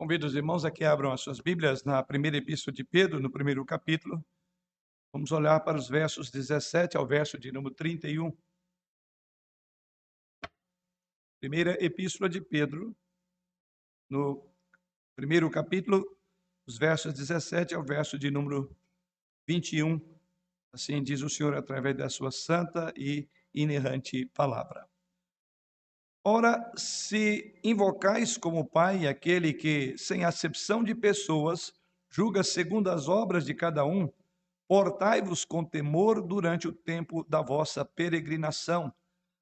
Convido os irmãos a que abram as suas Bíblias na primeira epístola de Pedro, no primeiro capítulo. Vamos olhar para os versos 17 ao verso de número 31. Primeira epístola de Pedro, no primeiro capítulo, os versos 17 ao verso de número 21. Assim diz o Senhor através da sua santa e inerrante palavra. Ora, se invocais como Pai aquele que, sem acepção de pessoas, julga segundo as obras de cada um, portai-vos com temor durante o tempo da vossa peregrinação,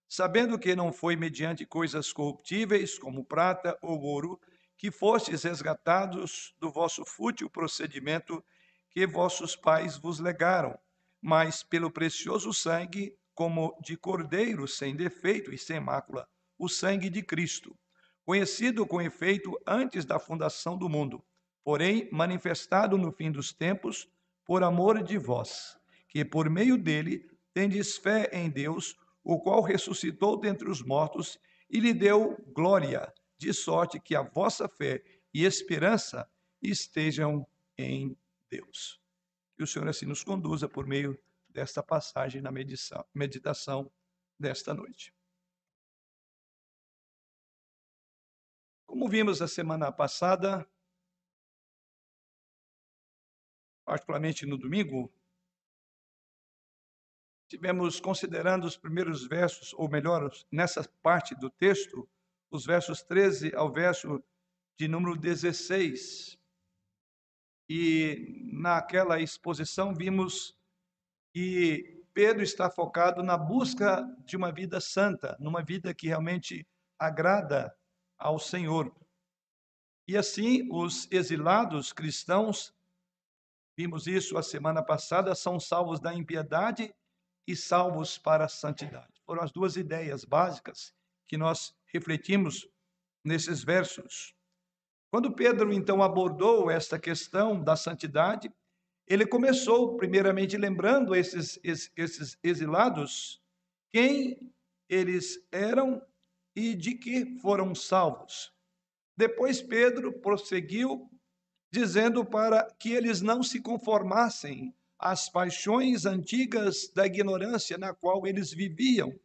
sabendo que não foi mediante coisas corruptíveis, como prata ou ouro, que fostes resgatados do vosso fútil procedimento que vossos pais vos legaram, mas pelo precioso sangue, como de cordeiro sem defeito e sem mácula o sangue de Cristo, conhecido com efeito antes da fundação do mundo, porém manifestado no fim dos tempos por amor de vós, que por meio dele tendes fé em Deus, o qual ressuscitou dentre os mortos e lhe deu glória, de sorte que a vossa fé e esperança estejam em Deus. Que o Senhor assim nos conduza por meio desta passagem na meditação desta noite. Como vimos a semana passada, particularmente no domingo, tivemos considerando os primeiros versos, ou melhor, nessa parte do texto, os versos 13 ao verso de número 16. E naquela exposição vimos que Pedro está focado na busca de uma vida santa, numa vida que realmente agrada ao Senhor. E assim, os exilados cristãos, vimos isso a semana passada, são salvos da impiedade e salvos para a santidade. Foram as duas ideias básicas que nós refletimos nesses versos. Quando Pedro então abordou esta questão da santidade, ele começou primeiramente lembrando esses, esses exilados quem eles eram e de que foram salvos. Depois Pedro prosseguiu dizendo para que eles não se conformassem às paixões antigas da ignorância na qual eles viviam,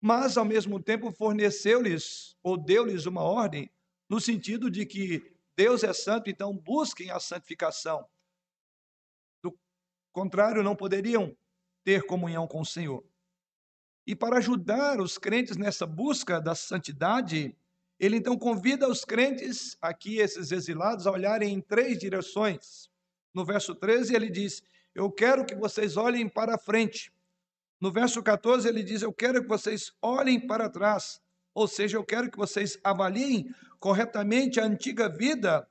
mas ao mesmo tempo forneceu-lhes ou deu-lhes uma ordem no sentido de que Deus é santo, então busquem a santificação. Do contrário, não poderiam ter comunhão com o Senhor. E para ajudar os crentes nessa busca da santidade, ele então convida os crentes, aqui esses exilados, a olharem em três direções. No verso 13, ele diz: Eu quero que vocês olhem para frente. No verso 14, ele diz: Eu quero que vocês olhem para trás. Ou seja, eu quero que vocês avaliem corretamente a antiga vida,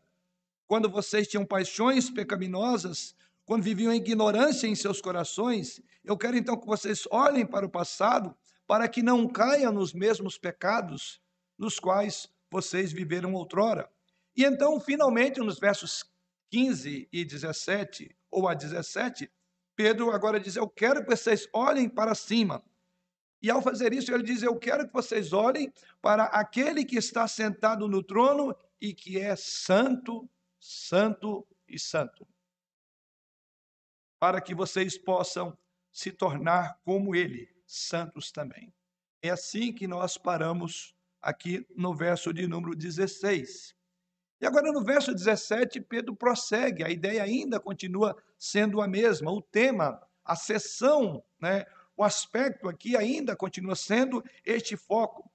quando vocês tinham paixões pecaminosas, quando viviam em ignorância em seus corações. Eu quero então que vocês olhem para o passado, para que não caiam nos mesmos pecados nos quais vocês viveram outrora. E então, finalmente, nos versos 15 e 17, ou a 17, Pedro agora diz: Eu quero que vocês olhem para cima. E ao fazer isso, ele diz: Eu quero que vocês olhem para aquele que está sentado no trono e que é santo, santo e santo para que vocês possam se tornar como ele, santos também. É assim que nós paramos aqui no verso de número 16. E agora no verso 17, Pedro prossegue, a ideia ainda continua sendo a mesma, o tema, a sessão, né, o aspecto aqui ainda continua sendo este foco.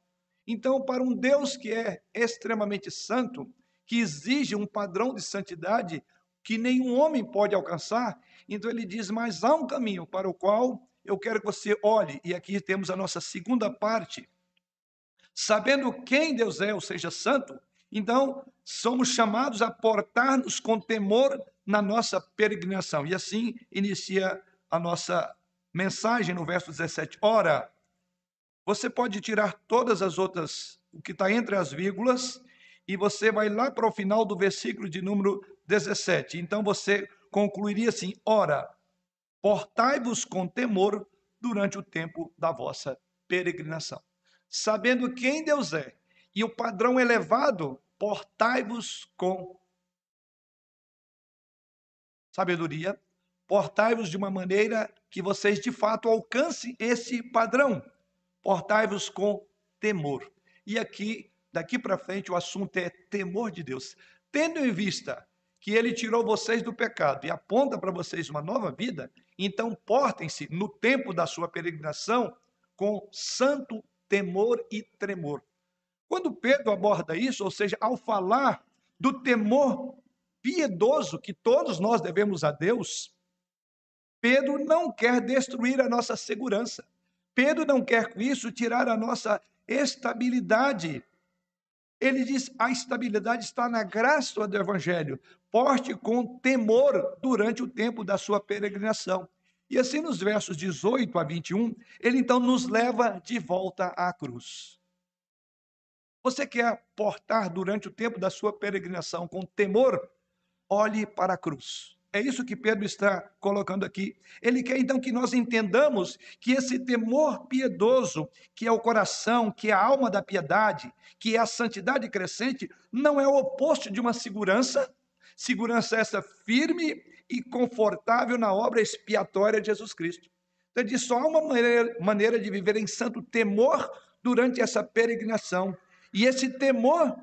Então, para um Deus que é extremamente santo, que exige um padrão de santidade que nenhum homem pode alcançar, então ele diz: Mas há um caminho para o qual eu quero que você olhe, e aqui temos a nossa segunda parte. Sabendo quem Deus é, ou seja, santo, então somos chamados a portar-nos com temor na nossa peregrinação. E assim inicia a nossa mensagem no verso 17. Ora, você pode tirar todas as outras, o que está entre as vírgulas, e você vai lá para o final do versículo de número 17. Então você concluiria assim: ora, portai-vos com temor durante o tempo da vossa peregrinação, sabendo quem Deus é e o padrão elevado portai-vos com sabedoria, portai-vos de uma maneira que vocês de fato alcancem esse padrão. Portai-vos com temor. E aqui, daqui para frente, o assunto é temor de Deus. Tendo em vista que ele tirou vocês do pecado e aponta para vocês uma nova vida, então portem-se no tempo da sua peregrinação com santo temor e tremor. Quando Pedro aborda isso, ou seja, ao falar do temor piedoso que todos nós devemos a Deus, Pedro não quer destruir a nossa segurança. Pedro não quer com isso tirar a nossa estabilidade. Ele diz: a estabilidade está na graça do Evangelho. Porte com temor durante o tempo da sua peregrinação. E assim, nos versos 18 a 21, ele então nos leva de volta à cruz. Você quer portar durante o tempo da sua peregrinação com temor? Olhe para a cruz. É isso que Pedro está colocando aqui. Ele quer então que nós entendamos que esse temor piedoso, que é o coração, que é a alma da piedade, que é a santidade crescente, não é o oposto de uma segurança, segurança essa firme e confortável na obra expiatória de Jesus Cristo. Então, ele diz: só há uma maneira, maneira de viver em santo temor durante essa peregrinação. E esse temor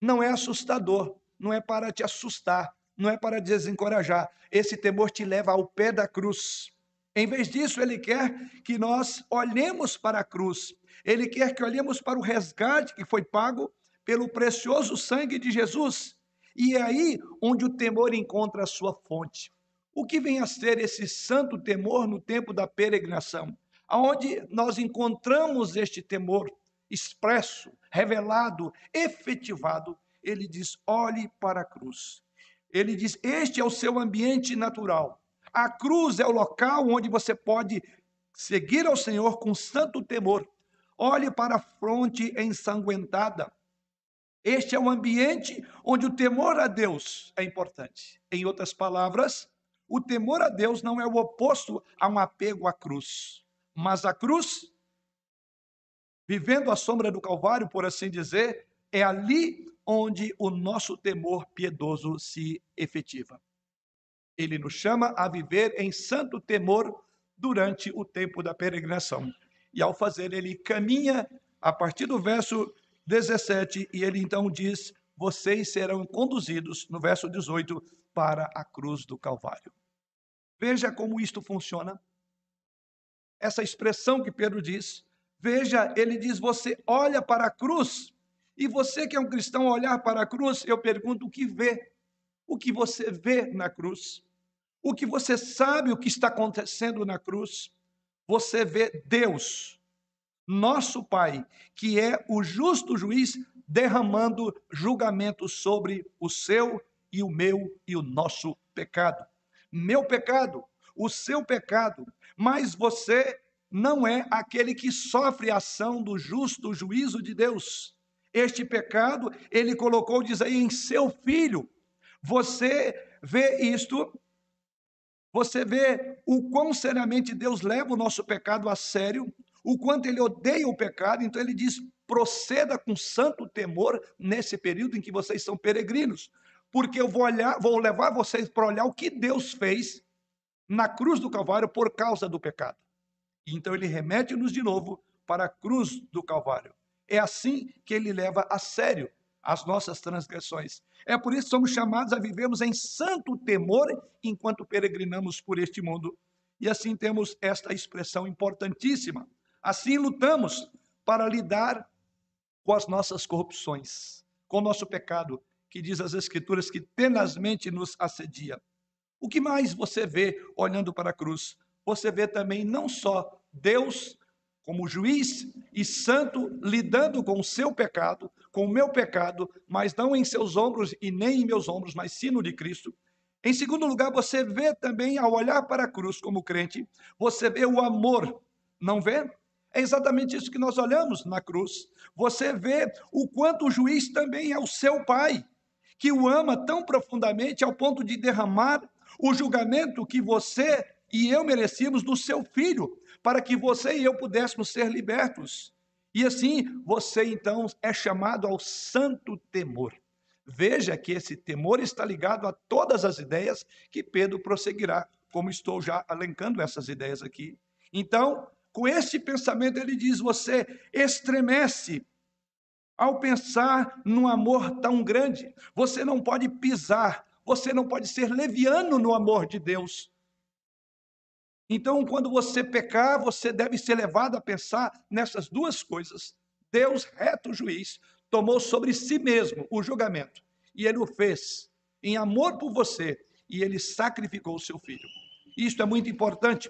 não é assustador, não é para te assustar, não é para desencorajar. Esse temor te leva ao pé da cruz. Em vez disso, ele quer que nós olhemos para a cruz. Ele quer que olhemos para o resgate que foi pago pelo precioso sangue de Jesus. E é aí onde o temor encontra a sua fonte. O que vem a ser esse santo temor no tempo da peregrinação? Aonde nós encontramos este temor expresso, revelado, efetivado, ele diz: olhe para a cruz. Ele diz: Este é o seu ambiente natural. A cruz é o local onde você pode seguir ao Senhor com santo temor. Olhe para a fronte ensanguentada. Este é o ambiente onde o temor a Deus é importante. Em outras palavras, o temor a Deus não é o oposto a um apego à cruz, mas a cruz, vivendo a sombra do Calvário, por assim dizer, é ali onde o nosso temor piedoso se efetiva. Ele nos chama a viver em santo temor durante o tempo da peregrinação. E ao fazer, ele caminha a partir do verso 17 e ele então diz: Vocês serão conduzidos, no verso 18, para a cruz do Calvário. Veja como isto funciona. Essa expressão que Pedro diz, veja, ele diz: Você olha para a cruz e você que é um cristão olhar para a cruz, eu pergunto o que vê? O que você vê na cruz? O que você sabe o que está acontecendo na cruz? Você vê Deus, nosso Pai, que é o justo juiz, derramando julgamento sobre o seu e o meu e o nosso pecado. Meu pecado, o seu pecado, mas você não é aquele que sofre a ação do justo juízo de Deus. Este pecado ele colocou, diz aí, em seu filho. Você vê isto, você vê o quão seriamente Deus leva o nosso pecado a sério, o quanto ele odeia o pecado, então ele diz: proceda com santo temor nesse período em que vocês são peregrinos, porque eu vou olhar, vou levar vocês para olhar o que Deus fez na cruz do Calvário por causa do pecado. Então ele remete-nos de novo para a cruz do Calvário. É assim que ele leva a sério as nossas transgressões. É por isso que somos chamados a vivermos em santo temor enquanto peregrinamos por este mundo. E assim temos esta expressão importantíssima. Assim lutamos para lidar com as nossas corrupções, com o nosso pecado, que diz as Escrituras que tenazmente nos assedia. O que mais você vê olhando para a cruz? Você vê também não só Deus como juiz e santo, lidando com o seu pecado, com o meu pecado, mas não em seus ombros e nem em meus ombros, mas sim no de Cristo. Em segundo lugar, você vê também, ao olhar para a cruz como crente, você vê o amor, não vê? É exatamente isso que nós olhamos na cruz. Você vê o quanto o juiz também é o seu pai, que o ama tão profundamente ao ponto de derramar o julgamento que você e eu merecíamos do seu filho, para que você e eu pudéssemos ser libertos. E assim você então é chamado ao santo temor. Veja que esse temor está ligado a todas as ideias que Pedro prosseguirá, como estou já alencando essas ideias aqui. Então, com este pensamento, ele diz: você estremece ao pensar num amor tão grande. Você não pode pisar, você não pode ser leviano no amor de Deus. Então, quando você pecar, você deve ser levado a pensar nessas duas coisas. Deus, reto juiz, tomou sobre si mesmo o julgamento, e ele o fez em amor por você, e ele sacrificou o seu filho. Isso é muito importante.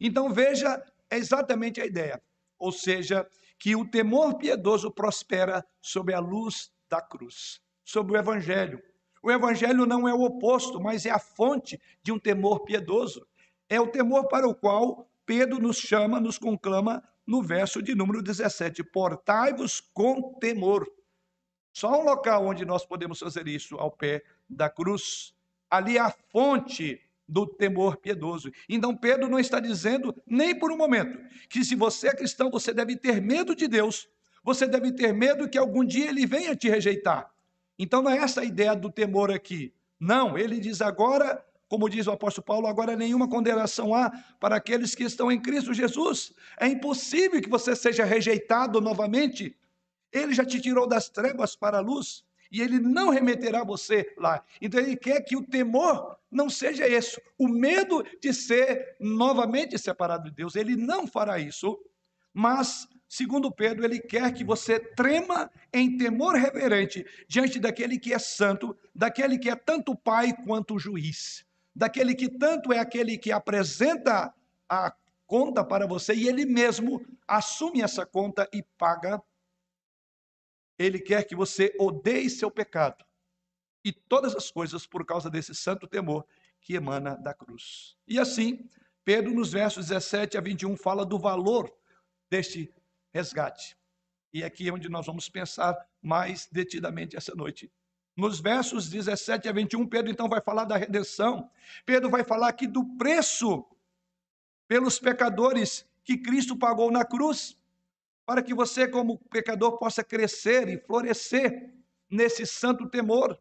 Então, veja exatamente a ideia, ou seja, que o temor piedoso prospera sob a luz da cruz, sob o evangelho. O evangelho não é o oposto, mas é a fonte de um temor piedoso. É o temor para o qual Pedro nos chama, nos conclama no verso de número 17: Portai-vos com temor. Só um local onde nós podemos fazer isso, ao pé da cruz. Ali é a fonte do temor piedoso. Então, Pedro não está dizendo, nem por um momento, que se você é cristão, você deve ter medo de Deus, você deve ter medo que algum dia ele venha te rejeitar. Então, não é essa a ideia do temor aqui. Não, ele diz agora como diz o apóstolo Paulo, agora nenhuma condenação há para aqueles que estão em Cristo Jesus. É impossível que você seja rejeitado novamente. Ele já te tirou das trevas para a luz e ele não remeterá você lá. Então ele quer que o temor não seja esse, o medo de ser novamente separado de Deus. Ele não fará isso, mas segundo Pedro, ele quer que você trema em temor reverente diante daquele que é santo, daquele que é tanto pai quanto juiz daquele que tanto é aquele que apresenta a conta para você e ele mesmo assume essa conta e paga. Ele quer que você odeie seu pecado e todas as coisas por causa desse santo temor que emana da cruz. E assim, Pedro, nos versos 17 a 21, fala do valor deste resgate. E aqui é onde nós vamos pensar mais detidamente essa noite. Nos versos 17 a 21, Pedro então vai falar da redenção. Pedro vai falar aqui do preço pelos pecadores que Cristo pagou na cruz, para que você, como pecador, possa crescer e florescer nesse santo temor.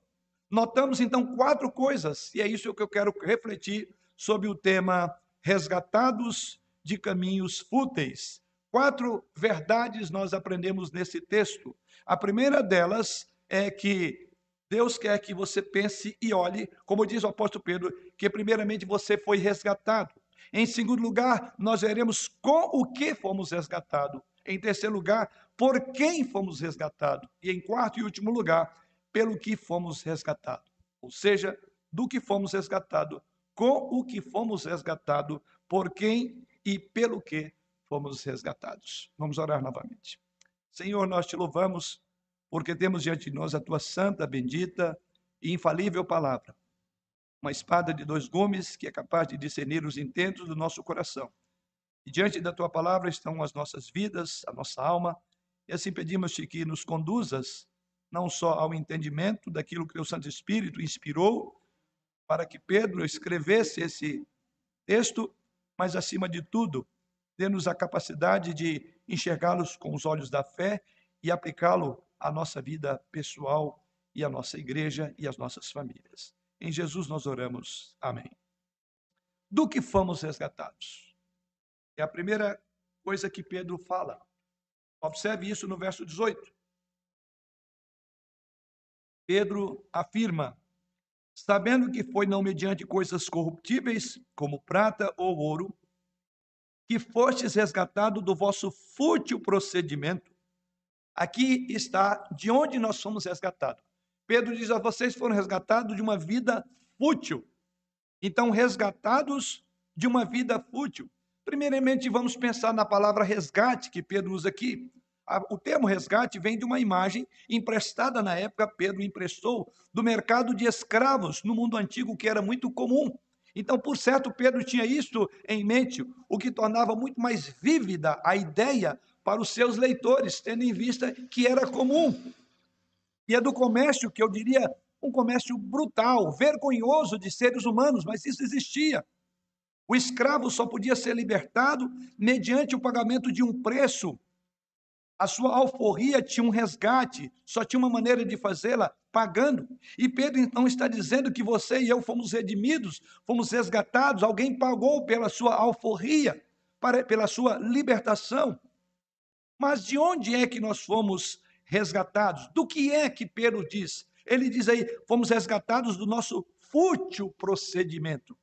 Notamos então quatro coisas, e é isso que eu quero refletir sobre o tema resgatados de caminhos fúteis. Quatro verdades nós aprendemos nesse texto. A primeira delas é que Deus quer que você pense e olhe, como diz o apóstolo Pedro, que primeiramente você foi resgatado. Em segundo lugar, nós veremos com o que fomos resgatados. Em terceiro lugar, por quem fomos resgatados. E em quarto e último lugar, pelo que fomos resgatados. Ou seja, do que fomos resgatados, com o que fomos resgatados, por quem e pelo que fomos resgatados. Vamos orar novamente. Senhor, nós te louvamos porque temos diante de nós a tua santa, bendita e infalível palavra. Uma espada de dois gumes que é capaz de discernir os intentos do nosso coração. E diante da tua palavra estão as nossas vidas, a nossa alma, e assim pedimos-te que nos conduzas não só ao entendimento daquilo que o Santo Espírito inspirou para que Pedro escrevesse esse texto, mas acima de tudo, dê-nos a capacidade de enxergá-los com os olhos da fé e aplicá-lo a nossa vida pessoal e a nossa igreja e as nossas famílias. Em Jesus nós oramos. Amém. Do que fomos resgatados? É a primeira coisa que Pedro fala. Observe isso no verso 18. Pedro afirma: sabendo que foi não mediante coisas corruptíveis, como prata ou ouro, que fostes resgatado do vosso fútil procedimento Aqui está de onde nós somos resgatados. Pedro diz a vocês foram resgatados de uma vida fútil. Então, resgatados de uma vida fútil. Primeiramente, vamos pensar na palavra resgate que Pedro usa aqui. O termo resgate vem de uma imagem emprestada na época, Pedro emprestou, do mercado de escravos no mundo antigo, que era muito comum. Então, por certo, Pedro tinha isso em mente, o que tornava muito mais vívida a ideia para os seus leitores, tendo em vista que era comum. E é do comércio que eu diria um comércio brutal, vergonhoso de seres humanos, mas isso existia. O escravo só podia ser libertado mediante o pagamento de um preço A sua alforria tinha um resgate, só tinha uma maneira de fazê-la pagando. E Pedro então está dizendo que você e eu fomos redimidos, fomos resgatados, alguém pagou pela sua alforria, para, pela sua libertação. Mas de onde é que nós fomos resgatados? Do que é que Pedro diz? Ele diz aí: fomos resgatados do nosso fútil procedimento.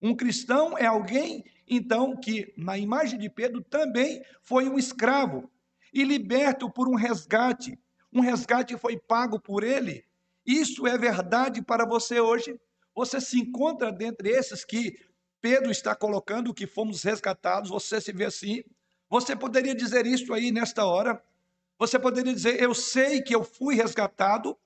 Um cristão é alguém, então, que, na imagem de Pedro, também foi um escravo e liberto por um resgate. Um resgate foi pago por ele. Isso é verdade para você hoje? Você se encontra dentre esses que Pedro está colocando, que fomos resgatados? Você se vê assim? Você poderia dizer isso aí nesta hora? Você poderia dizer, eu sei que eu fui resgatado?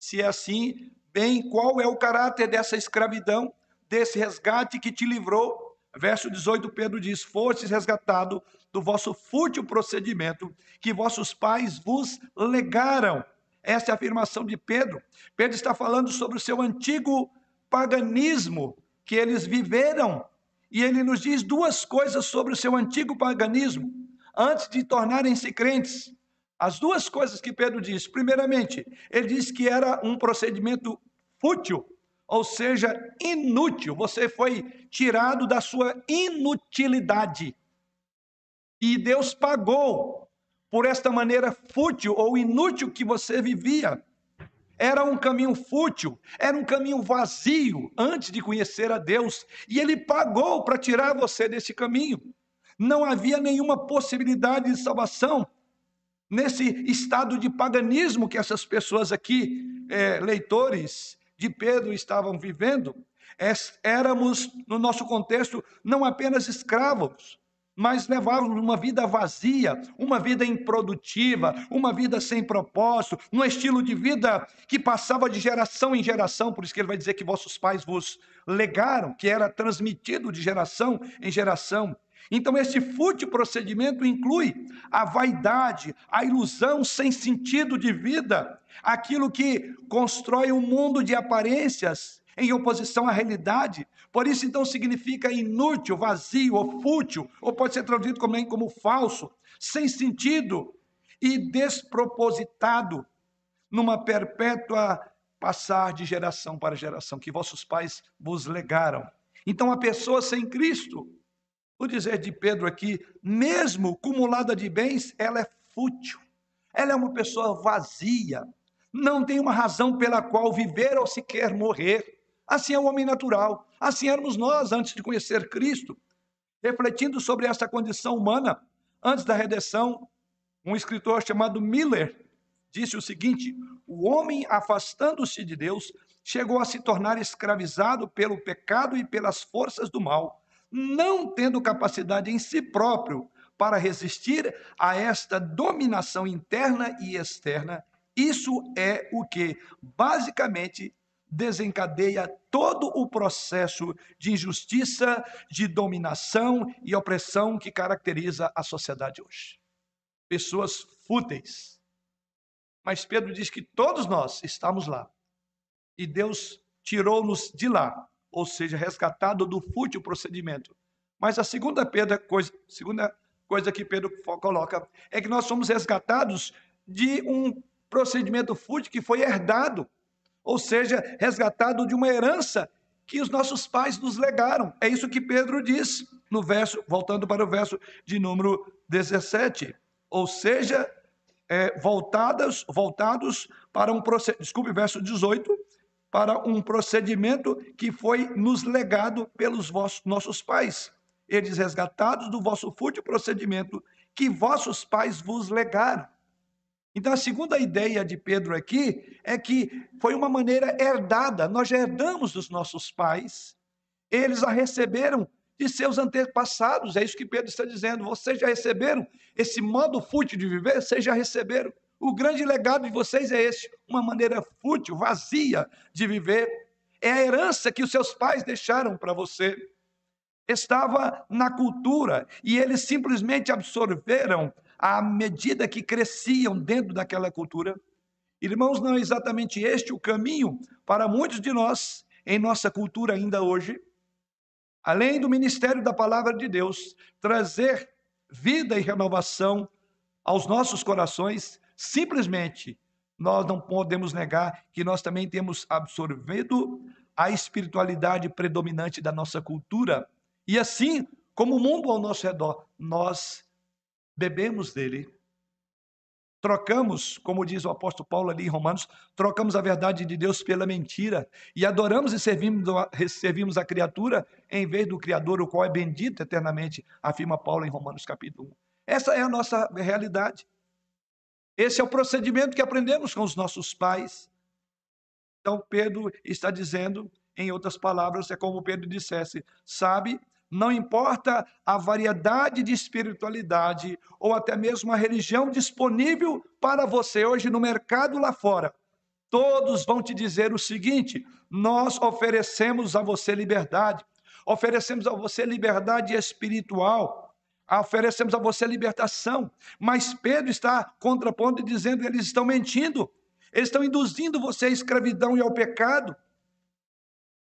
Se é assim, bem, qual é o caráter dessa escravidão, desse resgate que te livrou? Verso 18, Pedro diz: Fostes resgatado do vosso fútil procedimento que vossos pais vos legaram. Essa é a afirmação de Pedro. Pedro está falando sobre o seu antigo paganismo que eles viveram. E ele nos diz duas coisas sobre o seu antigo paganismo, antes de tornarem-se crentes. As duas coisas que Pedro diz. Primeiramente, ele diz que era um procedimento fútil, ou seja, inútil. Você foi tirado da sua inutilidade. E Deus pagou por esta maneira fútil ou inútil que você vivia. Era um caminho fútil, era um caminho vazio antes de conhecer a Deus, e ele pagou para tirar você desse caminho. Não havia nenhuma possibilidade de salvação nesse estado de paganismo que essas pessoas aqui, é, leitores de Pedro, estavam vivendo. Éramos, no nosso contexto, não apenas escravos, mas levávamos uma vida vazia, uma vida improdutiva, uma vida sem propósito, num estilo de vida que passava de geração em geração, por isso que ele vai dizer que vossos pais vos legaram, que era transmitido de geração em geração. Então, esse fútil procedimento inclui a vaidade, a ilusão sem sentido de vida, aquilo que constrói um mundo de aparências em oposição à realidade. Por isso, então, significa inútil, vazio ou fútil, ou pode ser traduzido também como falso, sem sentido e despropositado, numa perpétua passar de geração para geração, que vossos pais vos legaram. Então, a pessoa sem Cristo, o dizer de Pedro aqui, mesmo cumulada de bens, ela é fútil, ela é uma pessoa vazia, não tem uma razão pela qual viver ou sequer morrer. Assim é o homem natural. Assim éramos nós antes de conhecer Cristo. Refletindo sobre essa condição humana, antes da redenção, um escritor chamado Miller disse o seguinte: o homem, afastando-se de Deus, chegou a se tornar escravizado pelo pecado e pelas forças do mal, não tendo capacidade em si próprio para resistir a esta dominação interna e externa. Isso é o que, basicamente, desencadeia todo o processo de injustiça, de dominação e opressão que caracteriza a sociedade hoje. Pessoas fúteis. Mas Pedro diz que todos nós estamos lá. E Deus tirou-nos de lá, ou seja, resgatado do fútil procedimento. Mas a segunda, Pedro, coisa, segunda coisa que Pedro coloca é que nós somos resgatados de um procedimento fútil que foi herdado ou seja, resgatado de uma herança que os nossos pais nos legaram. É isso que Pedro diz no verso, voltando para o verso de número 17. Ou seja, é, voltadas, voltados para um procedimento, desculpe, verso 18, para um procedimento que foi nos legado pelos vossos, nossos pais. Eles resgatados do vosso fútil procedimento que vossos pais vos legaram. Então, a segunda ideia de Pedro aqui é que foi uma maneira herdada, nós já herdamos dos nossos pais, eles a receberam de seus antepassados, é isso que Pedro está dizendo. Vocês já receberam esse modo fútil de viver? Vocês já receberam. O grande legado de vocês é esse, uma maneira fútil, vazia de viver. É a herança que os seus pais deixaram para você. Estava na cultura e eles simplesmente absorveram à medida que cresciam dentro daquela cultura. Irmãos, não é exatamente este o caminho para muitos de nós, em nossa cultura ainda hoje? Além do ministério da palavra de Deus, trazer vida e renovação aos nossos corações, simplesmente nós não podemos negar que nós também temos absorvido a espiritualidade predominante da nossa cultura. E assim, como o mundo ao nosso redor, nós bebemos dele. Trocamos, como diz o apóstolo Paulo ali em Romanos, trocamos a verdade de Deus pela mentira e adoramos e servimos, a criatura em vez do Criador, o qual é bendito eternamente, afirma Paulo em Romanos capítulo 1. Essa é a nossa realidade. Esse é o procedimento que aprendemos com os nossos pais. Então, Pedro está dizendo, em outras palavras, é como Pedro dissesse: sabe, não importa a variedade de espiritualidade ou até mesmo a religião disponível para você hoje no mercado lá fora, todos vão te dizer o seguinte: nós oferecemos a você liberdade, oferecemos a você liberdade espiritual oferecemos a você libertação. Mas Pedro está contrapondo e dizendo que eles estão mentindo, eles estão induzindo você à escravidão e ao pecado.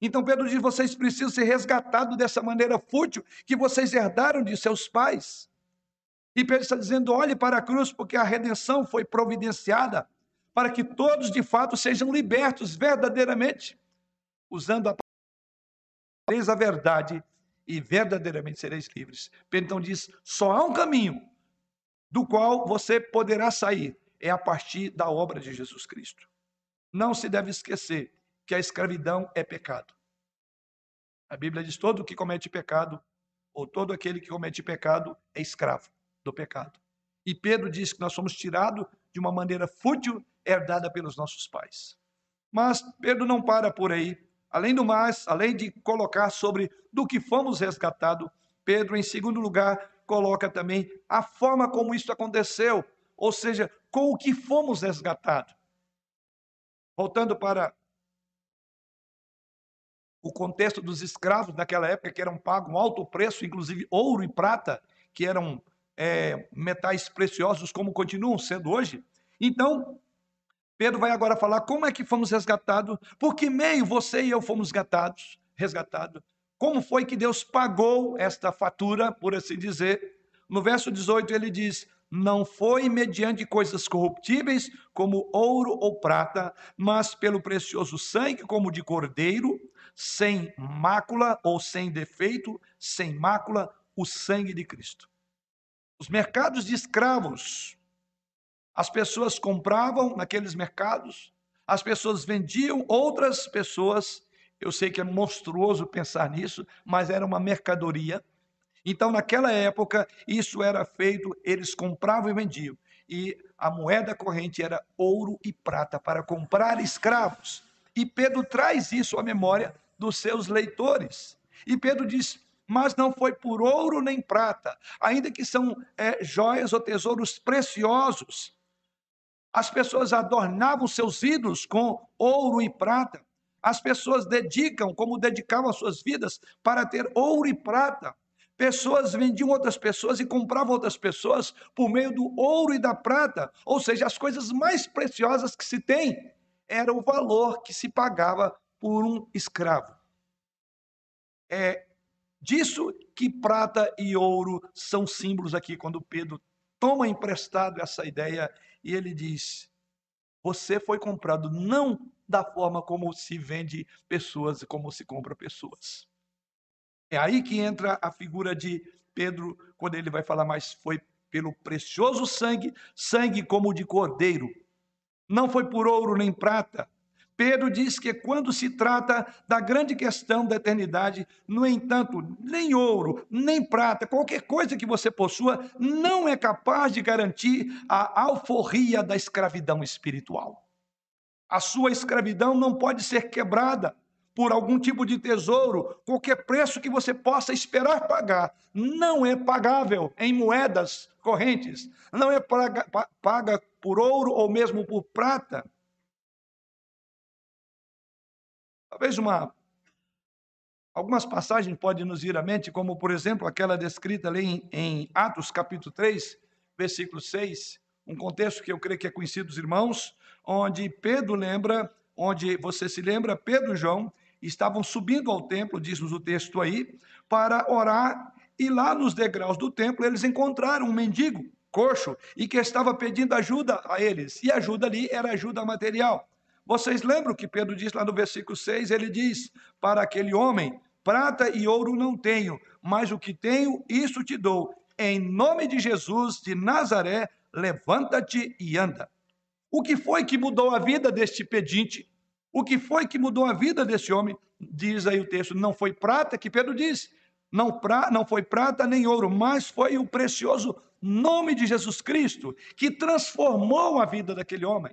Então Pedro diz: vocês precisam ser resgatados dessa maneira fútil que vocês herdaram de seus pais. E Pedro está dizendo: olhe para a cruz, porque a redenção foi providenciada para que todos de fato sejam libertos verdadeiramente, usando a a verdade e verdadeiramente sereis livres. Pedro então diz: só há um caminho do qual você poderá sair, é a partir da obra de Jesus Cristo. Não se deve esquecer que a escravidão é pecado. A Bíblia diz: todo que comete pecado, ou todo aquele que comete pecado, é escravo do pecado. E Pedro diz que nós somos tirados de uma maneira fútil, herdada pelos nossos pais. Mas Pedro não para por aí. Além do mais, além de colocar sobre do que fomos resgatados, Pedro, em segundo lugar, coloca também a forma como isso aconteceu, ou seja, com o que fomos resgatados. Voltando para o contexto dos escravos daquela época, que eram pagos um alto preço, inclusive ouro e prata, que eram é, metais preciosos, como continuam sendo hoje. Então, Pedro vai agora falar como é que fomos resgatados, por que meio você e eu fomos resgatados, resgatados. Como foi que Deus pagou esta fatura, por assim dizer? No verso 18 ele diz: Não foi mediante coisas corruptíveis, como ouro ou prata, mas pelo precioso sangue, como de cordeiro, sem mácula ou sem defeito, sem mácula, o sangue de Cristo. Os mercados de escravos as pessoas compravam naqueles mercados, as pessoas vendiam, outras pessoas, eu sei que é monstruoso pensar nisso, mas era uma mercadoria. Então, naquela época, isso era feito, eles compravam e vendiam. E a moeda corrente era ouro e prata para comprar escravos. E Pedro traz isso à memória dos seus leitores. E Pedro diz: mas não foi por ouro nem prata, ainda que são é, joias ou tesouros preciosos, as pessoas adornavam seus ídolos com ouro e prata. As pessoas dedicam, como dedicavam as suas vidas, para ter ouro e prata. Pessoas vendiam outras pessoas e compravam outras pessoas por meio do ouro e da prata. Ou seja, as coisas mais preciosas que se tem era o valor que se pagava por um escravo. É disso que prata e ouro são símbolos aqui, quando Pedro toma emprestado essa ideia e ele diz: Você foi comprado não da forma como se vende pessoas, como se compra pessoas. É aí que entra a figura de Pedro, quando ele vai falar, mas foi pelo precioso sangue, sangue como de cordeiro. Não foi por ouro nem prata, Pedro diz que quando se trata da grande questão da eternidade, no entanto, nem ouro, nem prata, qualquer coisa que você possua, não é capaz de garantir a alforria da escravidão espiritual. A sua escravidão não pode ser quebrada por algum tipo de tesouro, qualquer preço que você possa esperar pagar, não é pagável em moedas correntes, não é paga, paga por ouro ou mesmo por prata. Talvez uma algumas passagens podem nos vir à mente, como por exemplo aquela descrita ali em, em Atos capítulo 3, versículo 6, um contexto que eu creio que é conhecido dos irmãos, onde Pedro lembra, onde você se lembra, Pedro e João estavam subindo ao templo, diz-nos o texto aí, para orar, e lá nos degraus do templo eles encontraram um mendigo coxo e que estava pedindo ajuda a eles. E ajuda ali era ajuda material. Vocês lembram que Pedro diz lá no versículo 6? Ele diz para aquele homem: Prata e ouro não tenho, mas o que tenho, isso te dou. Em nome de Jesus de Nazaré, levanta-te e anda. O que foi que mudou a vida deste pedinte? O que foi que mudou a vida desse homem? Diz aí o texto: não foi prata, que Pedro diz, não, pra, não foi prata nem ouro, mas foi o precioso nome de Jesus Cristo que transformou a vida daquele homem.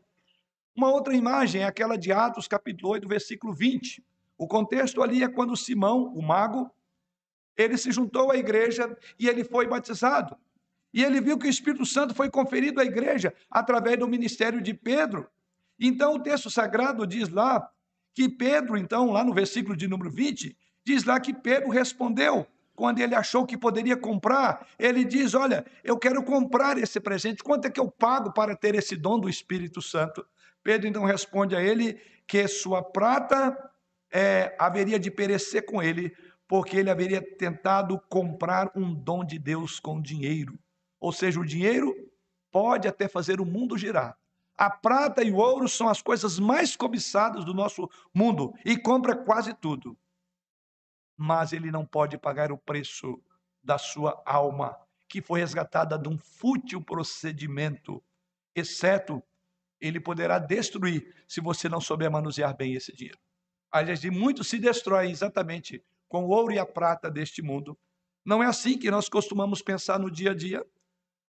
Uma outra imagem é aquela de Atos, capítulo 8, versículo 20. O contexto ali é quando Simão, o mago, ele se juntou à igreja e ele foi batizado. E ele viu que o Espírito Santo foi conferido à igreja através do ministério de Pedro. Então o texto sagrado diz lá que Pedro, então, lá no versículo de número 20, diz lá que Pedro respondeu quando ele achou que poderia comprar, ele diz: Olha, eu quero comprar esse presente, quanto é que eu pago para ter esse dom do Espírito Santo? Pedro então responde a ele que sua prata é, haveria de perecer com ele, porque ele haveria tentado comprar um dom de Deus com dinheiro. Ou seja, o dinheiro pode até fazer o mundo girar. A prata e o ouro são as coisas mais cobiçadas do nosso mundo e compra quase tudo. Mas ele não pode pagar o preço da sua alma, que foi resgatada de um fútil procedimento, exceto ele poderá destruir se você não souber manusear bem esse dinheiro. Aliás, de muitos se destroem exatamente com o ouro e a prata deste mundo. Não é assim que nós costumamos pensar no dia a dia.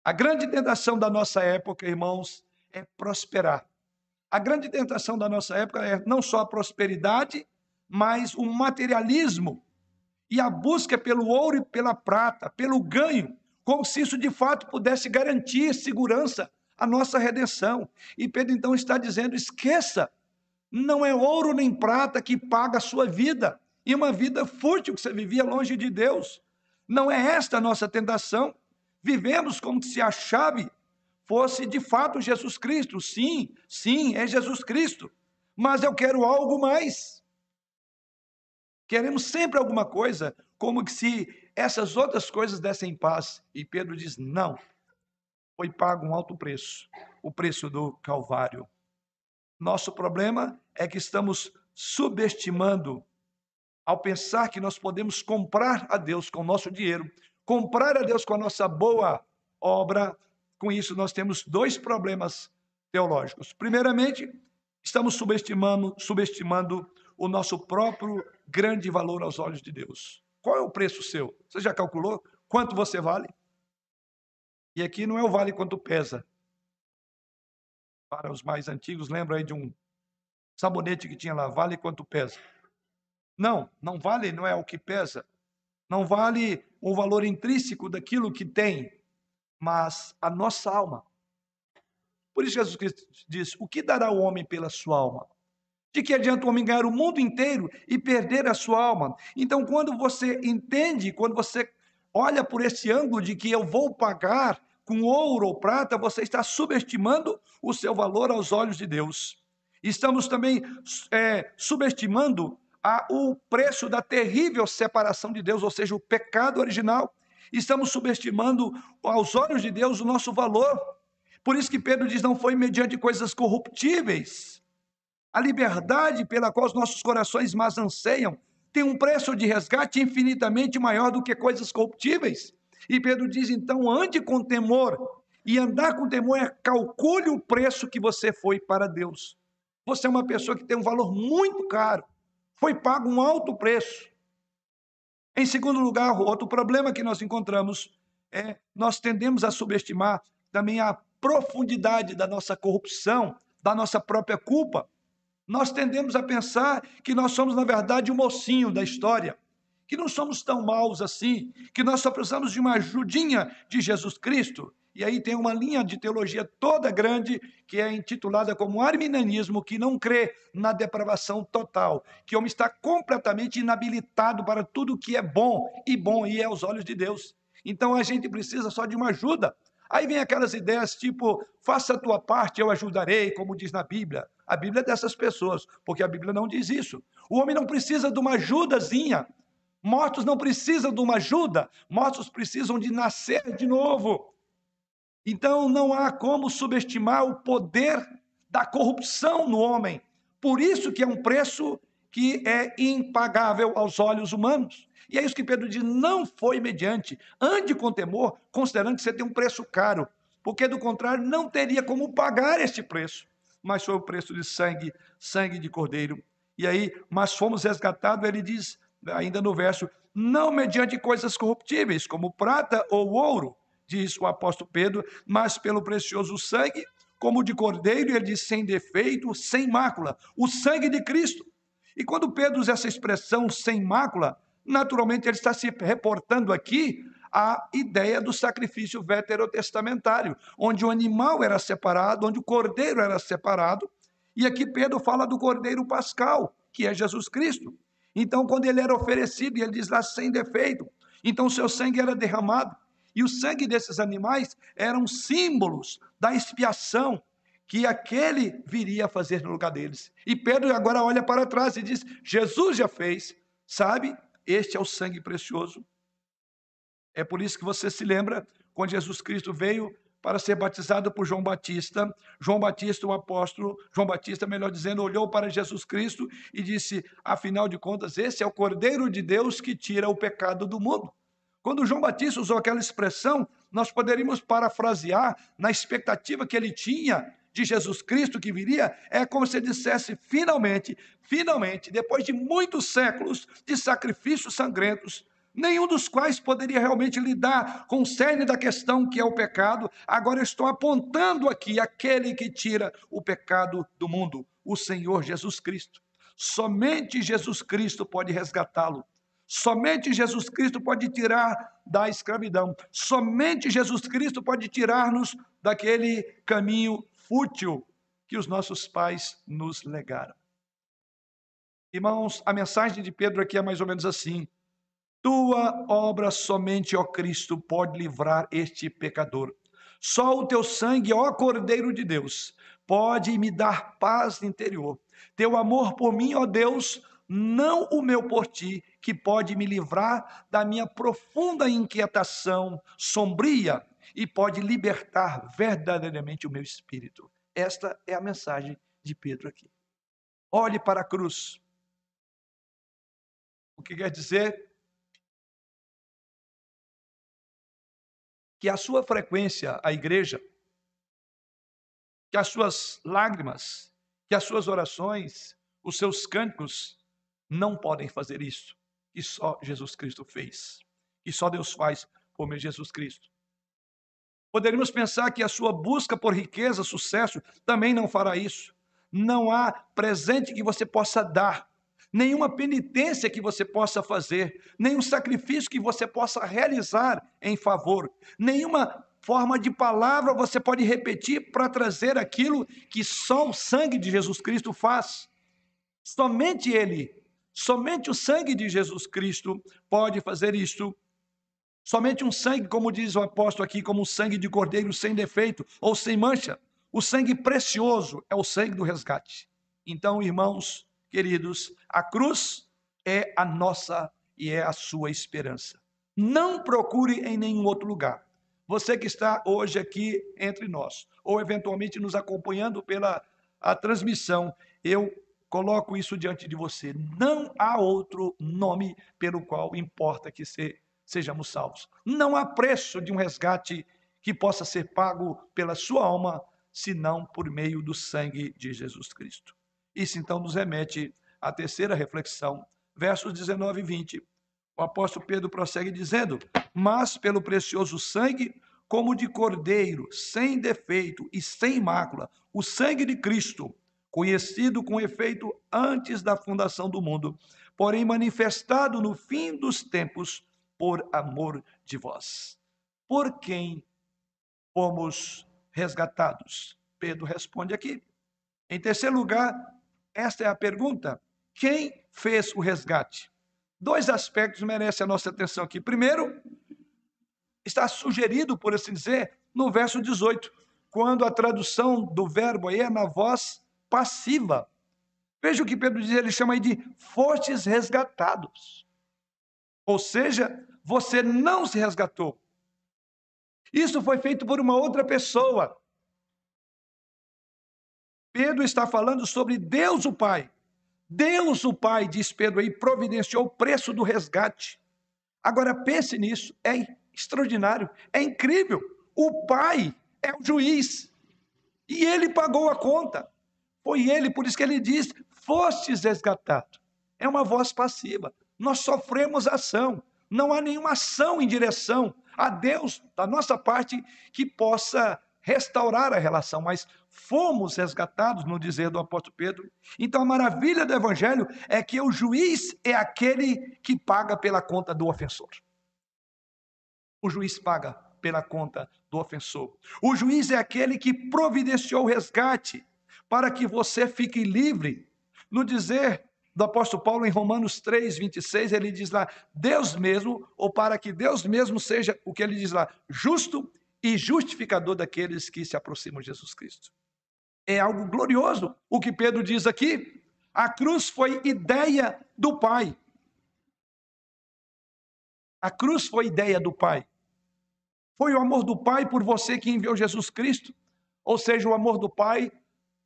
A grande tentação da nossa época, irmãos, é prosperar. A grande tentação da nossa época é não só a prosperidade, mas o materialismo e a busca pelo ouro e pela prata, pelo ganho, como se isso de fato pudesse garantir segurança a nossa redenção. E Pedro então está dizendo: esqueça, não é ouro nem prata que paga a sua vida, e uma vida fútil que você vivia longe de Deus. Não é esta a nossa tentação. Vivemos como se a chave fosse de fato Jesus Cristo. Sim, sim, é Jesus Cristo. Mas eu quero algo mais. Queremos sempre alguma coisa, como que se essas outras coisas dessem paz. E Pedro diz: não, foi pago um alto preço, o preço do Calvário. Nosso problema é que estamos subestimando ao pensar que nós podemos comprar a Deus com o nosso dinheiro, comprar a Deus com a nossa boa obra. Com isso, nós temos dois problemas teológicos. Primeiramente, estamos subestimando, subestimando o nosso próprio grande valor aos olhos de Deus. Qual é o preço seu? Você já calculou quanto você vale? E aqui não é o vale quanto pesa. Para os mais antigos, lembra aí de um sabonete que tinha lá, vale quanto pesa. Não, não vale, não é o que pesa. Não vale o valor intrínseco daquilo que tem, mas a nossa alma. Por isso Jesus Cristo diz: O que dará o homem pela sua alma? De que adianta o homem ganhar o mundo inteiro e perder a sua alma? Então, quando você entende, quando você olha por esse ângulo de que eu vou pagar com ouro ou prata, você está subestimando o seu valor aos olhos de Deus. Estamos também é, subestimando a, o preço da terrível separação de Deus, ou seja, o pecado original. Estamos subestimando aos olhos de Deus o nosso valor. Por isso que Pedro diz: não foi mediante coisas corruptíveis. A liberdade pela qual os nossos corações mais anseiam tem um preço de resgate infinitamente maior do que coisas corruptíveis. E Pedro diz: então, ande com temor. E andar com temor é calcule o preço que você foi para Deus. Você é uma pessoa que tem um valor muito caro. Foi pago um alto preço. Em segundo lugar, outro problema que nós encontramos é nós tendemos a subestimar também a profundidade da nossa corrupção, da nossa própria culpa. Nós tendemos a pensar que nós somos, na verdade, o mocinho da história que não somos tão maus assim, que nós só precisamos de uma ajudinha de Jesus Cristo. E aí tem uma linha de teologia toda grande que é intitulada como arminianismo, que não crê na depravação total, que o homem está completamente inabilitado para tudo que é bom e bom e é aos olhos de Deus. Então a gente precisa só de uma ajuda. Aí vem aquelas ideias tipo, faça a tua parte, eu ajudarei, como diz na Bíblia. A Bíblia é dessas pessoas, porque a Bíblia não diz isso. O homem não precisa de uma ajudazinha, Mortos não precisam de uma ajuda, mortos precisam de nascer de novo. Então não há como subestimar o poder da corrupção no homem. Por isso que é um preço que é impagável aos olhos humanos. E é isso que Pedro diz: não foi mediante. Ande com temor, considerando que você tem um preço caro, porque do contrário não teria como pagar este preço. Mas foi o preço de sangue, sangue de cordeiro. E aí, mas fomos resgatados, ele diz, ainda no verso, não mediante coisas corruptíveis, como prata ou ouro, diz o apóstolo Pedro, mas pelo precioso sangue, como de cordeiro, ele diz sem defeito, sem mácula, o sangue de Cristo. E quando Pedro usa essa expressão sem mácula, naturalmente ele está se reportando aqui à ideia do sacrifício veterotestamentário, onde o animal era separado, onde o cordeiro era separado, e aqui Pedro fala do cordeiro pascal, que é Jesus Cristo. Então, quando ele era oferecido, ele diz lá sem defeito, então seu sangue era derramado. E o sangue desses animais eram símbolos da expiação que aquele viria a fazer no lugar deles. E Pedro agora olha para trás e diz: Jesus já fez, sabe? Este é o sangue precioso. É por isso que você se lembra quando Jesus Cristo veio para ser batizado por João Batista. João Batista, o apóstolo, João Batista, melhor dizendo, olhou para Jesus Cristo e disse: Afinal de contas, esse é o Cordeiro de Deus que tira o pecado do mundo. Quando João Batista usou aquela expressão, nós poderíamos parafrasear na expectativa que ele tinha de Jesus Cristo que viria, é como se dissesse: finalmente, finalmente, depois de muitos séculos de sacrifícios sangrentos, nenhum dos quais poderia realmente lidar com o cerne da questão que é o pecado. Agora estou apontando aqui aquele que tira o pecado do mundo, o Senhor Jesus Cristo. Somente Jesus Cristo pode resgatá-lo. Somente Jesus Cristo pode tirar da escravidão. Somente Jesus Cristo pode tirar-nos daquele caminho fútil que os nossos pais nos legaram. Irmãos, a mensagem de Pedro aqui é mais ou menos assim: tua obra somente, ó Cristo, pode livrar este pecador. Só o teu sangue, ó Cordeiro de Deus, pode me dar paz interior. Teu amor por mim, ó Deus, não o meu por ti, que pode me livrar da minha profunda inquietação sombria e pode libertar verdadeiramente o meu espírito. Esta é a mensagem de Pedro aqui. Olhe para a cruz. O que quer dizer? Que a sua frequência à igreja, que as suas lágrimas, que as suas orações, os seus cânticos não podem fazer isso, que só Jesus Cristo fez, que só Deus faz por meio de Jesus Cristo. Poderíamos pensar que a sua busca por riqueza, sucesso, também não fará isso. Não há presente que você possa dar nenhuma penitência que você possa fazer, nenhum sacrifício que você possa realizar em favor, nenhuma forma de palavra você pode repetir para trazer aquilo que só o sangue de Jesus Cristo faz. Somente Ele, somente o sangue de Jesus Cristo pode fazer isto. Somente um sangue, como diz o apóstolo aqui, como um sangue de cordeiro sem defeito ou sem mancha. O sangue precioso é o sangue do resgate. Então, irmãos, queridos, a cruz é a nossa e é a sua esperança. Não procure em nenhum outro lugar. Você que está hoje aqui entre nós, ou eventualmente nos acompanhando pela a transmissão, eu coloco isso diante de você. Não há outro nome pelo qual importa que se, sejamos salvos. Não há preço de um resgate que possa ser pago pela sua alma, senão por meio do sangue de Jesus Cristo. Isso então nos remete à terceira reflexão, versos 19 e 20. O apóstolo Pedro prossegue dizendo: Mas pelo precioso sangue, como de cordeiro, sem defeito e sem mácula, o sangue de Cristo, conhecido com efeito antes da fundação do mundo, porém manifestado no fim dos tempos por amor de vós. Por quem fomos resgatados? Pedro responde aqui. Em terceiro lugar, esta é a pergunta: quem fez o resgate? Dois aspectos merecem a nossa atenção aqui. Primeiro, está sugerido, por assim dizer, no verso 18, quando a tradução do verbo aí é na voz passiva. Veja o que Pedro diz, ele chama aí de fostes resgatados. Ou seja, você não se resgatou. Isso foi feito por uma outra pessoa. Pedro está falando sobre Deus o Pai. Deus o Pai, diz Pedro aí, providenciou o preço do resgate. Agora pense nisso, é extraordinário, é incrível. O Pai é o juiz e ele pagou a conta. Foi ele, por isso que ele diz: fostes resgatado. É uma voz passiva. Nós sofremos ação. Não há nenhuma ação em direção a Deus da nossa parte que possa restaurar a relação, mas fomos resgatados, no dizer do apóstolo Pedro. Então a maravilha do evangelho é que o juiz é aquele que paga pela conta do ofensor. O juiz paga pela conta do ofensor. O juiz é aquele que providenciou o resgate para que você fique livre. No dizer do apóstolo Paulo em Romanos 3, 26, ele diz lá: Deus mesmo, ou para que Deus mesmo seja o que ele diz lá, justo e justificador daqueles que se aproximam de Jesus Cristo. É algo glorioso o que Pedro diz aqui. A cruz foi ideia do Pai. A cruz foi ideia do Pai. Foi o amor do Pai por você que enviou Jesus Cristo. Ou seja, o amor do Pai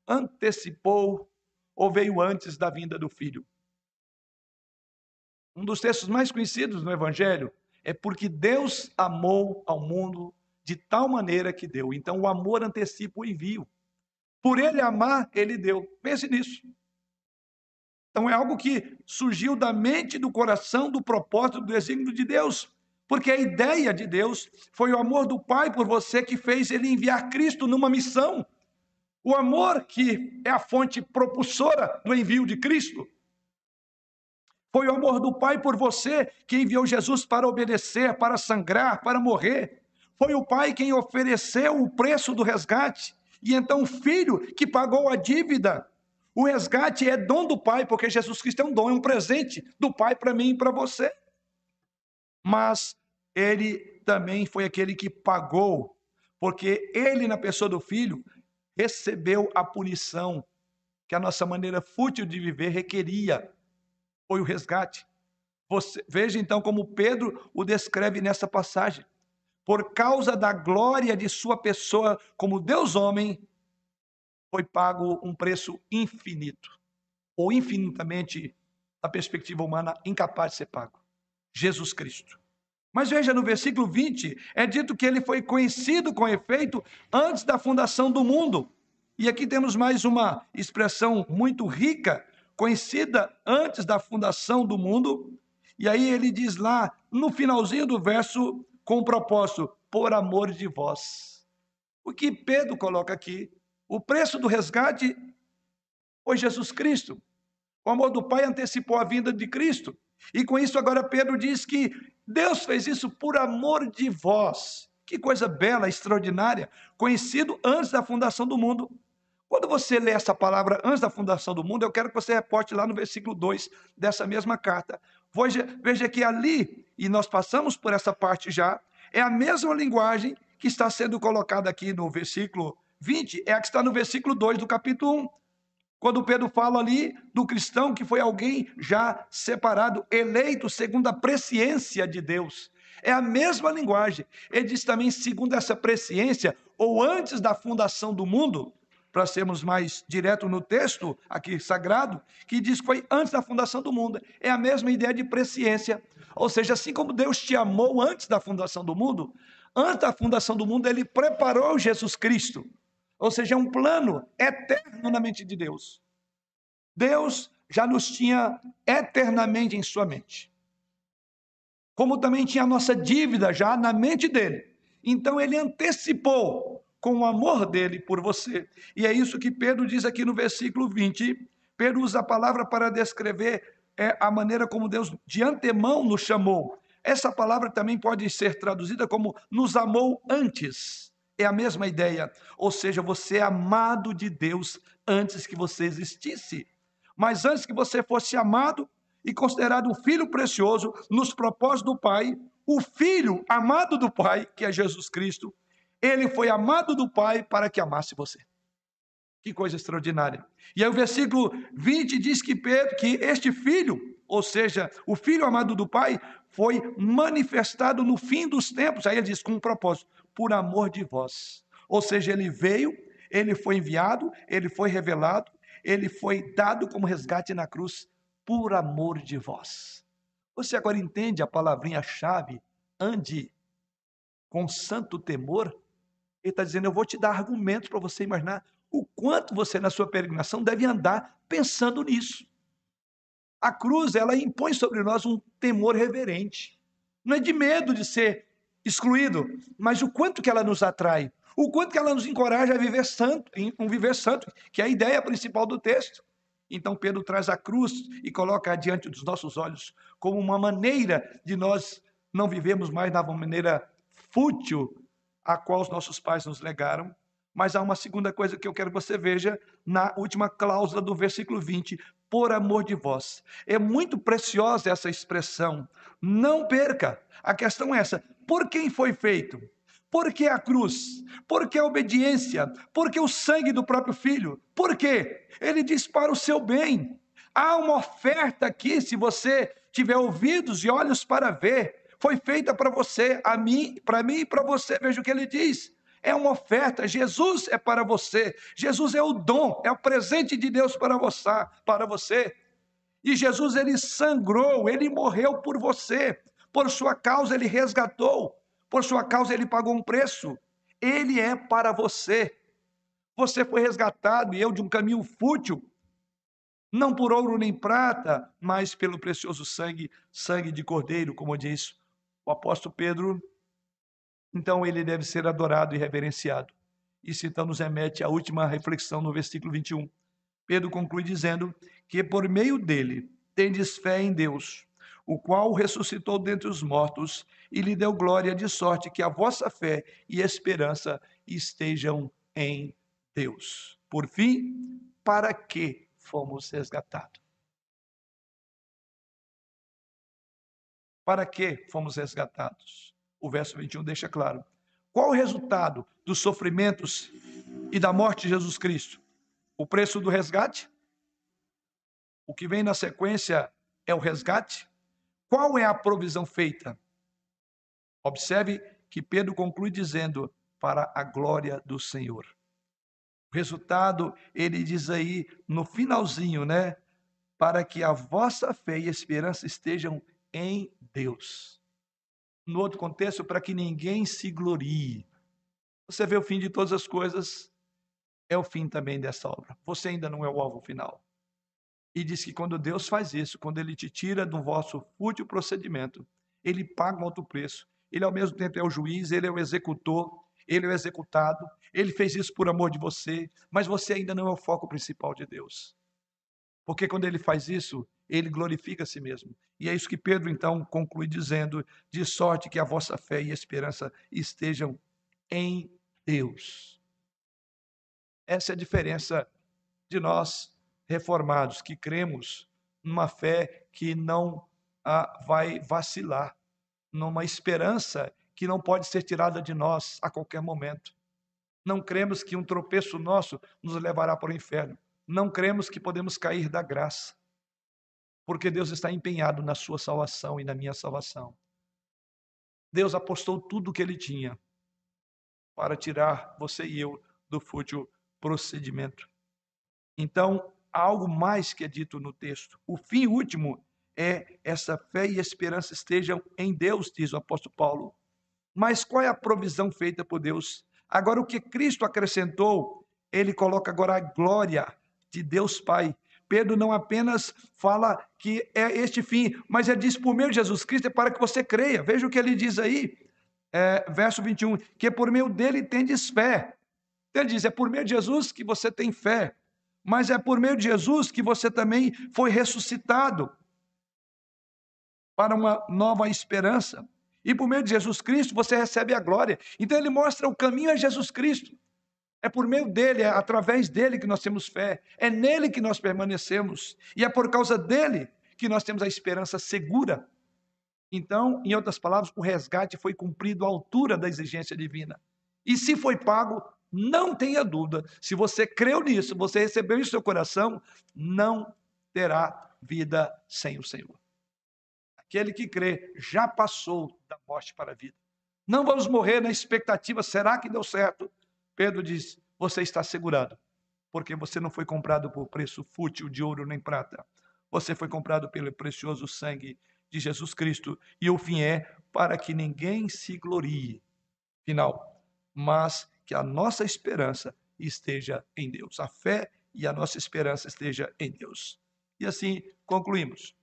antecipou ou veio antes da vinda do Filho. Um dos textos mais conhecidos no Evangelho é porque Deus amou ao mundo de tal maneira que deu. Então, o amor antecipa o envio. Por ele amar, ele deu. Pense nisso. Então, é algo que surgiu da mente, do coração, do propósito, do desígnio de Deus. Porque a ideia de Deus foi o amor do Pai por você que fez ele enviar Cristo numa missão. O amor que é a fonte propulsora do envio de Cristo. Foi o amor do Pai por você que enviou Jesus para obedecer, para sangrar, para morrer. Foi o Pai quem ofereceu o preço do resgate. E então o Filho que pagou a dívida. O resgate é dom do Pai, porque Jesus Cristo é um dom, é um presente do Pai para mim e para você. Mas ele também foi aquele que pagou, porque ele, na pessoa do Filho, recebeu a punição que a nossa maneira fútil de viver requeria. Foi o resgate. Você, veja então como Pedro o descreve nessa passagem. Por causa da glória de sua pessoa como Deus homem, foi pago um preço infinito, ou infinitamente, da perspectiva humana, incapaz de ser pago. Jesus Cristo. Mas veja no versículo 20, é dito que ele foi conhecido com efeito antes da fundação do mundo. E aqui temos mais uma expressão muito rica, conhecida antes da fundação do mundo. E aí ele diz lá, no finalzinho do verso, com o propósito, por amor de vós. O que Pedro coloca aqui, o preço do resgate foi Jesus Cristo. O amor do Pai antecipou a vinda de Cristo. E com isso agora Pedro diz que Deus fez isso por amor de vós. Que coisa bela, extraordinária, conhecido antes da fundação do mundo. Quando você lê essa palavra antes da fundação do mundo, eu quero que você reporte lá no versículo 2 dessa mesma carta. Veja, que ali, e nós passamos por essa parte já, é a mesma linguagem que está sendo colocada aqui no versículo 20, é a que está no versículo 2 do capítulo 1. Quando Pedro fala ali do cristão que foi alguém já separado, eleito segundo a presciência de Deus. É a mesma linguagem. Ele diz também segundo essa presciência, ou antes da fundação do mundo, para sermos mais direto no texto aqui sagrado, que diz que foi antes da fundação do mundo. É a mesma ideia de presciência. Ou seja, assim como Deus te amou antes da fundação do mundo, antes da fundação do mundo, ele preparou Jesus Cristo ou seja, é um plano eterno na mente de Deus. Deus já nos tinha eternamente em sua mente. Como também tinha a nossa dívida já na mente dele. Então ele antecipou com o amor dele por você. E é isso que Pedro diz aqui no versículo 20. Pedro usa a palavra para descrever é, a maneira como Deus de antemão nos chamou. Essa palavra também pode ser traduzida como nos amou antes. É a mesma ideia. Ou seja, você é amado de Deus antes que você existisse. Mas antes que você fosse amado e considerado um filho precioso nos propósitos do Pai, o filho amado do Pai, que é Jesus Cristo, ele foi amado do Pai para que amasse você. Que coisa extraordinária. E aí o versículo 20 diz que, Pedro, que este filho, ou seja, o filho amado do Pai, foi manifestado no fim dos tempos. Aí ele diz com um propósito, por amor de vós. Ou seja, ele veio, ele foi enviado, ele foi revelado, ele foi dado como resgate na cruz por amor de vós. Você agora entende a palavrinha-chave? Ande com santo temor. Ele está dizendo: Eu vou te dar argumentos para você imaginar o quanto você, na sua peregrinação, deve andar pensando nisso. A cruz, ela impõe sobre nós um temor reverente. Não é de medo de ser excluído, mas o quanto que ela nos atrai, o quanto que ela nos encoraja a viver santo, um viver santo, que é a ideia principal do texto. Então Pedro traz a cruz e coloca diante dos nossos olhos como uma maneira de nós não vivemos mais da maneira fútil a qual os nossos pais nos legaram. Mas há uma segunda coisa que eu quero que você veja na última cláusula do versículo 20: por amor de vós. É muito preciosa essa expressão. Não perca. A questão é essa: por quem foi feito? Por que a cruz? Por que a obediência? Por que o sangue do próprio filho? Por quê? Ele diz para o seu bem. Há uma oferta aqui, se você tiver ouvidos e olhos para ver, foi feita para você, a mim, para mim e para você. Veja o que ele diz. É uma oferta. Jesus é para você. Jesus é o dom, é o presente de Deus para você, para você. E Jesus ele sangrou, ele morreu por você. Por sua causa ele resgatou. Por sua causa ele pagou um preço. Ele é para você. Você foi resgatado e eu de um caminho fútil, não por ouro nem prata, mas pelo precioso sangue, sangue de cordeiro, como diz o apóstolo Pedro. Então ele deve ser adorado e reverenciado. Isso então nos remete à última reflexão no versículo 21. Pedro conclui dizendo que por meio dele tendes fé em Deus, o qual ressuscitou dentre os mortos e lhe deu glória, de sorte que a vossa fé e esperança estejam em Deus. Por fim, para que fomos resgatados? Para que fomos resgatados? O verso 21 deixa claro. Qual o resultado dos sofrimentos e da morte de Jesus Cristo? O preço do resgate? O que vem na sequência é o resgate? Qual é a provisão feita? Observe que Pedro conclui dizendo: para a glória do Senhor. O resultado, ele diz aí no finalzinho, né? Para que a vossa fé e esperança estejam em Deus. No outro contexto, para que ninguém se glorie. Você vê o fim de todas as coisas, é o fim também dessa obra. Você ainda não é o alvo final. E diz que quando Deus faz isso, quando Ele te tira do vosso fútil procedimento, Ele paga um alto preço. Ele, ao mesmo tempo, é o juiz, Ele é o executor, Ele é o executado. Ele fez isso por amor de você, mas você ainda não é o foco principal de Deus. Porque quando Ele faz isso, Ele glorifica a si mesmo. E é isso que Pedro, então, conclui dizendo: de sorte que a vossa fé e esperança estejam em Deus. Essa é a diferença de nós reformados, que cremos numa fé que não vai vacilar, numa esperança que não pode ser tirada de nós a qualquer momento. Não cremos que um tropeço nosso nos levará para o inferno. Não cremos que podemos cair da graça, porque Deus está empenhado na sua salvação e na minha salvação. Deus apostou tudo o que ele tinha para tirar você e eu do fútil procedimento. Então, algo mais que é dito no texto. O fim último é essa fé e esperança estejam em Deus, diz o apóstolo Paulo. Mas qual é a provisão feita por Deus? Agora, o que Cristo acrescentou, ele coloca agora a glória de Deus Pai. Pedro não apenas fala que é este fim, mas ele diz por meio de Jesus Cristo é para que você creia. Veja o que ele diz aí, é, verso 21, que por meio dele tendes fé. Ele diz, é por meio de Jesus que você tem fé mas é por meio de Jesus que você também foi ressuscitado para uma nova esperança. E por meio de Jesus Cristo você recebe a glória. Então ele mostra o caminho a Jesus Cristo. É por meio dele, é através dele que nós temos fé. É nele que nós permanecemos. E é por causa dele que nós temos a esperança segura. Então, em outras palavras, o resgate foi cumprido à altura da exigência divina. E se foi pago, não tenha dúvida, se você creu nisso, você recebeu em seu coração, não terá vida sem o Senhor. Aquele que crê já passou da morte para a vida. Não vamos morrer na expectativa, será que deu certo? Pedro diz: você está segurado, porque você não foi comprado por preço fútil de ouro nem prata. Você foi comprado pelo precioso sangue de Jesus Cristo, e o fim é para que ninguém se glorie. Final, mas que a nossa esperança esteja em Deus. A fé e a nossa esperança esteja em Deus. E assim concluímos.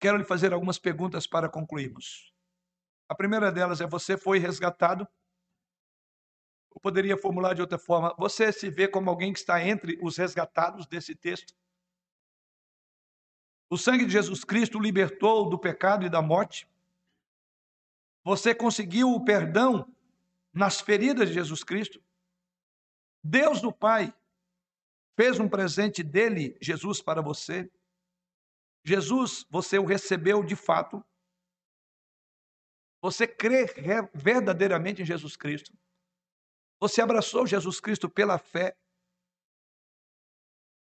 Quero lhe fazer algumas perguntas para concluirmos. A primeira delas é: você foi resgatado? Eu poderia formular de outra forma: você se vê como alguém que está entre os resgatados desse texto? O sangue de Jesus Cristo libertou do pecado e da morte. Você conseguiu o perdão nas feridas de Jesus Cristo. Deus do Pai fez um presente dele, Jesus, para você. Jesus, você o recebeu de fato. Você crê verdadeiramente em Jesus Cristo. Você abraçou Jesus Cristo pela fé.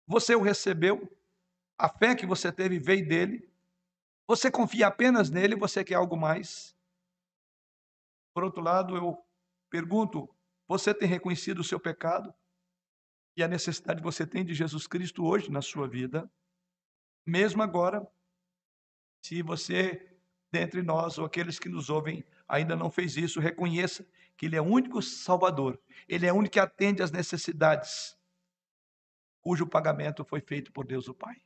Você o recebeu. A fé que você teve veio dele. Você confia apenas nele, você quer algo mais. Por outro lado, eu pergunto: você tem reconhecido o seu pecado e a necessidade que você tem de Jesus Cristo hoje na sua vida? Mesmo agora, se você, dentre nós ou aqueles que nos ouvem, ainda não fez isso, reconheça que Ele é o único Salvador, Ele é o único que atende às necessidades, cujo pagamento foi feito por Deus o Pai.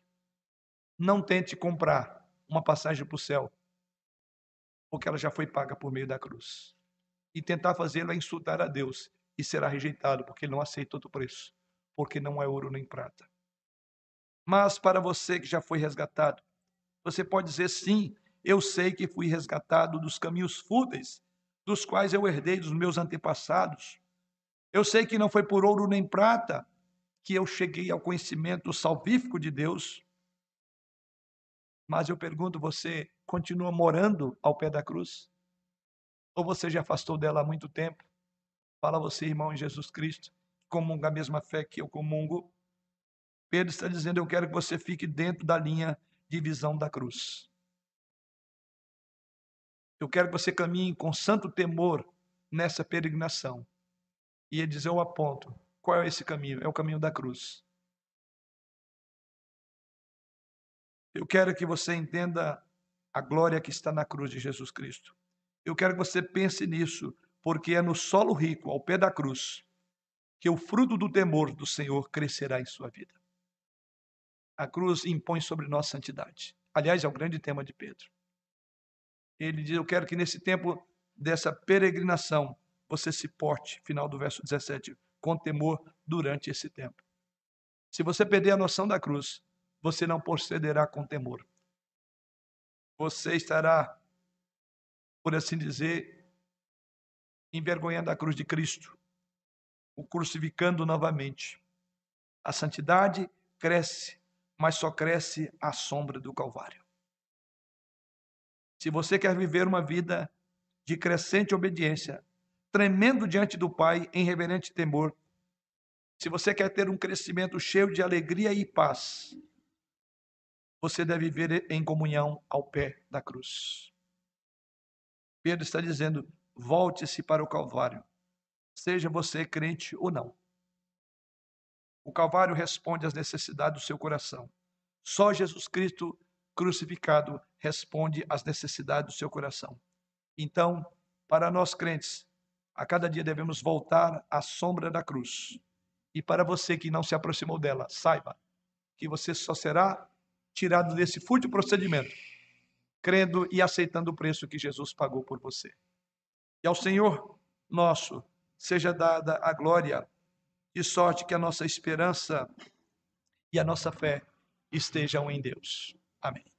Não tente comprar uma passagem para o céu, porque ela já foi paga por meio da cruz. E tentar fazê-lo é insultar a Deus e será rejeitado, porque Ele não aceita outro preço, porque não é ouro nem prata. Mas para você que já foi resgatado, você pode dizer sim, eu sei que fui resgatado dos caminhos fúteis, dos quais eu herdei dos meus antepassados. Eu sei que não foi por ouro nem prata que eu cheguei ao conhecimento salvífico de Deus. Mas eu pergunto, você continua morando ao pé da cruz? Ou você já afastou dela há muito tempo? Fala você, irmão em Jesus Cristo, comunga a mesma fé que eu comungo. Pedro está dizendo: Eu quero que você fique dentro da linha de visão da cruz. Eu quero que você caminhe com santo temor nessa peregrinação. E ele diz: Eu aponto. Qual é esse caminho? É o caminho da cruz. Eu quero que você entenda a glória que está na cruz de Jesus Cristo. Eu quero que você pense nisso, porque é no solo rico, ao pé da cruz, que o fruto do temor do Senhor crescerá em sua vida. A cruz impõe sobre nós santidade. Aliás, é o grande tema de Pedro. Ele diz: Eu quero que nesse tempo dessa peregrinação você se porte, final do verso 17, com temor durante esse tempo. Se você perder a noção da cruz, você não procederá com temor. Você estará, por assim dizer, envergonhando a cruz de Cristo, o crucificando novamente. A santidade cresce mas só cresce à sombra do Calvário. Se você quer viver uma vida de crescente obediência, tremendo diante do Pai em reverente temor, se você quer ter um crescimento cheio de alegria e paz, você deve viver em comunhão ao pé da cruz. Pedro está dizendo: volte-se para o Calvário, seja você crente ou não. O Calvário responde às necessidades do seu coração. Só Jesus Cristo crucificado responde às necessidades do seu coração. Então, para nós crentes, a cada dia devemos voltar à sombra da cruz. E para você que não se aproximou dela, saiba que você só será tirado desse fútil procedimento, crendo e aceitando o preço que Jesus pagou por você. E ao Senhor nosso seja dada a glória de sorte que a nossa esperança e a nossa fé estejam em Deus. Amém.